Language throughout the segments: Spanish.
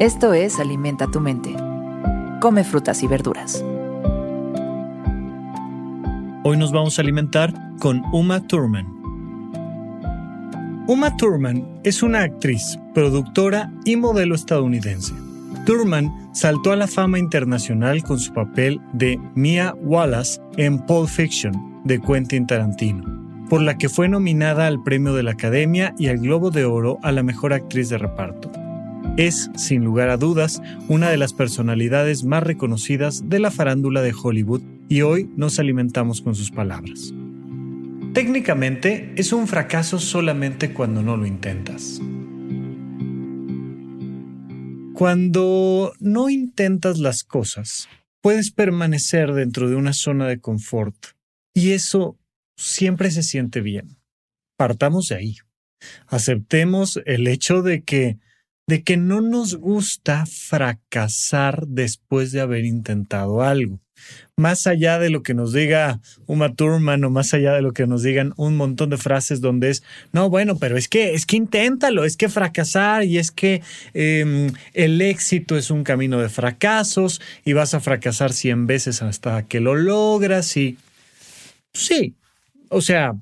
Esto es Alimenta tu mente. Come frutas y verduras. Hoy nos vamos a alimentar con Uma Thurman. Uma Thurman es una actriz, productora y modelo estadounidense. Thurman saltó a la fama internacional con su papel de Mia Wallace en Pulp Fiction de Quentin Tarantino, por la que fue nominada al Premio de la Academia y al Globo de Oro a la Mejor Actriz de Reparto. Es, sin lugar a dudas, una de las personalidades más reconocidas de la farándula de Hollywood y hoy nos alimentamos con sus palabras. Técnicamente es un fracaso solamente cuando no lo intentas. Cuando no intentas las cosas, puedes permanecer dentro de una zona de confort y eso siempre se siente bien. Partamos de ahí. Aceptemos el hecho de que de que no nos gusta fracasar después de haber intentado algo. Más allá de lo que nos diga Uma Thurman o más allá de lo que nos digan un montón de frases donde es, no, bueno, pero es que, es que inténtalo, es que fracasar y es que em, el éxito es un camino de fracasos y vas a fracasar cien veces hasta que lo logras y sí, o sea,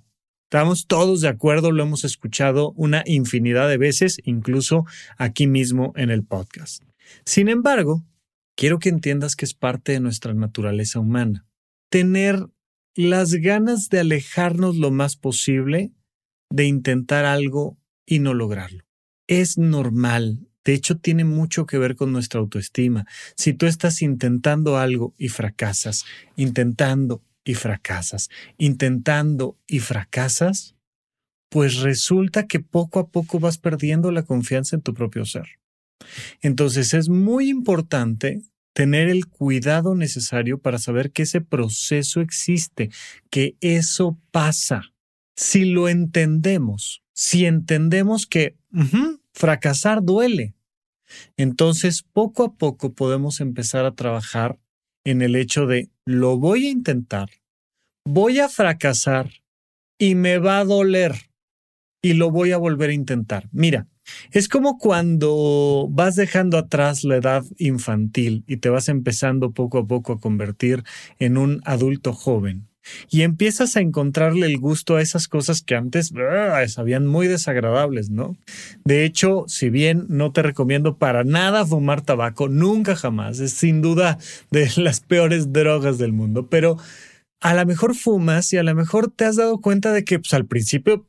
Estamos todos de acuerdo, lo hemos escuchado una infinidad de veces, incluso aquí mismo en el podcast. Sin embargo, quiero que entiendas que es parte de nuestra naturaleza humana. Tener las ganas de alejarnos lo más posible de intentar algo y no lograrlo. Es normal. De hecho, tiene mucho que ver con nuestra autoestima. Si tú estás intentando algo y fracasas, intentando y fracasas, intentando y fracasas, pues resulta que poco a poco vas perdiendo la confianza en tu propio ser. Entonces es muy importante tener el cuidado necesario para saber que ese proceso existe, que eso pasa. Si lo entendemos, si entendemos que fracasar duele, entonces poco a poco podemos empezar a trabajar en el hecho de lo voy a intentar, voy a fracasar y me va a doler y lo voy a volver a intentar. Mira, es como cuando vas dejando atrás la edad infantil y te vas empezando poco a poco a convertir en un adulto joven y empiezas a encontrarle el gusto a esas cosas que antes sabían muy desagradables, ¿no? De hecho, si bien no te recomiendo para nada fumar tabaco, nunca jamás, es sin duda de las peores drogas del mundo, pero a lo mejor fumas y a lo mejor te has dado cuenta de que pues, al principio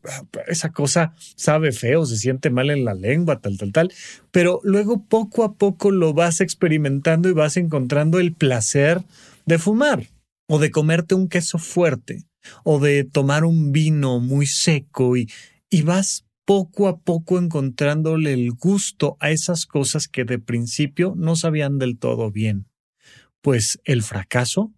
esa cosa sabe feo, se siente mal en la lengua, tal, tal, tal, pero luego poco a poco lo vas experimentando y vas encontrando el placer de fumar o de comerte un queso fuerte, o de tomar un vino muy seco y, y vas poco a poco encontrándole el gusto a esas cosas que de principio no sabían del todo bien. Pues el fracaso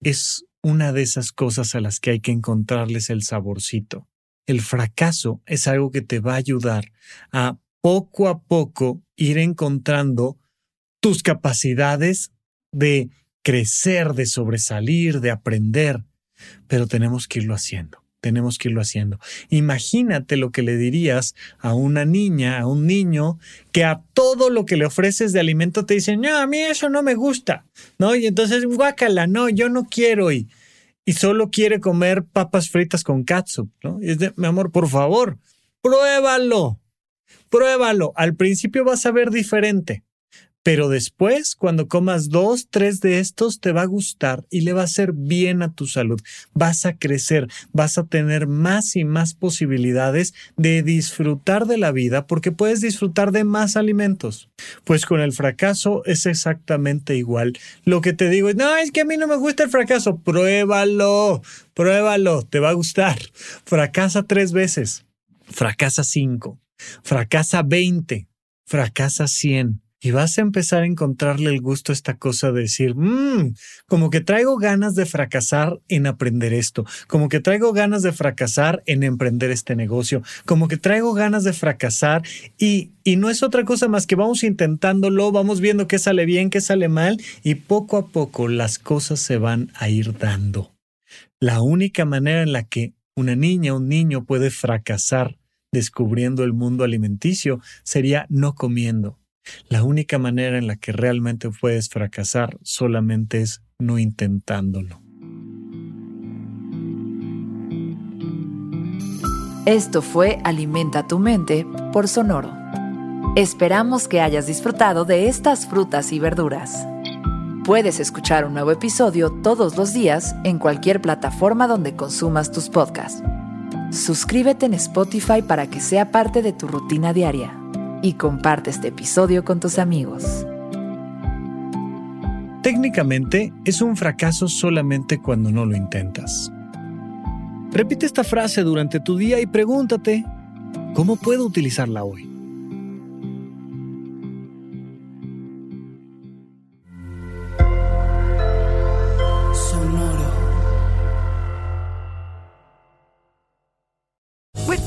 es una de esas cosas a las que hay que encontrarles el saborcito. El fracaso es algo que te va a ayudar a poco a poco ir encontrando tus capacidades de crecer, de sobresalir, de aprender, pero tenemos que irlo haciendo. Tenemos que irlo haciendo. Imagínate lo que le dirías a una niña, a un niño, que a todo lo que le ofreces de alimento te dicen, no, a mí eso no me gusta, ¿no? Y entonces, guácala, no, yo no quiero y, y solo quiere comer papas fritas con catsup, ¿no? Y es de, mi amor, por favor, pruébalo, pruébalo. Al principio vas a ver diferente, pero después, cuando comas dos, tres de estos, te va a gustar y le va a hacer bien a tu salud. Vas a crecer, vas a tener más y más posibilidades de disfrutar de la vida porque puedes disfrutar de más alimentos. Pues con el fracaso es exactamente igual. Lo que te digo es, no, es que a mí no me gusta el fracaso. Pruébalo, pruébalo, te va a gustar. Fracasa tres veces, fracasa cinco, fracasa veinte, fracasa cien y vas a empezar a encontrarle el gusto a esta cosa de decir, mmm, como que traigo ganas de fracasar en aprender esto, como que traigo ganas de fracasar en emprender este negocio, como que traigo ganas de fracasar y, y no es otra cosa más que vamos intentándolo, vamos viendo qué sale bien, qué sale mal y poco a poco las cosas se van a ir dando. La única manera en la que una niña o un niño puede fracasar descubriendo el mundo alimenticio sería no comiendo La única manera en la que realmente puedes fracasar solamente es no intentándolo. Esto fue Alimenta tu mente por Sonoro. Esperamos que hayas disfrutado de estas frutas y verduras. Puedes escuchar un nuevo episodio todos los días en cualquier plataforma donde consumas tus podcasts. Suscríbete en Spotify para que sea parte de tu rutina diaria y comparte este episodio con tus amigos. Técnicamente es un fracaso solamente cuando no lo intentas. Repite esta frase durante tu día y pregúntate, ¿cómo puedo utilizarla hoy?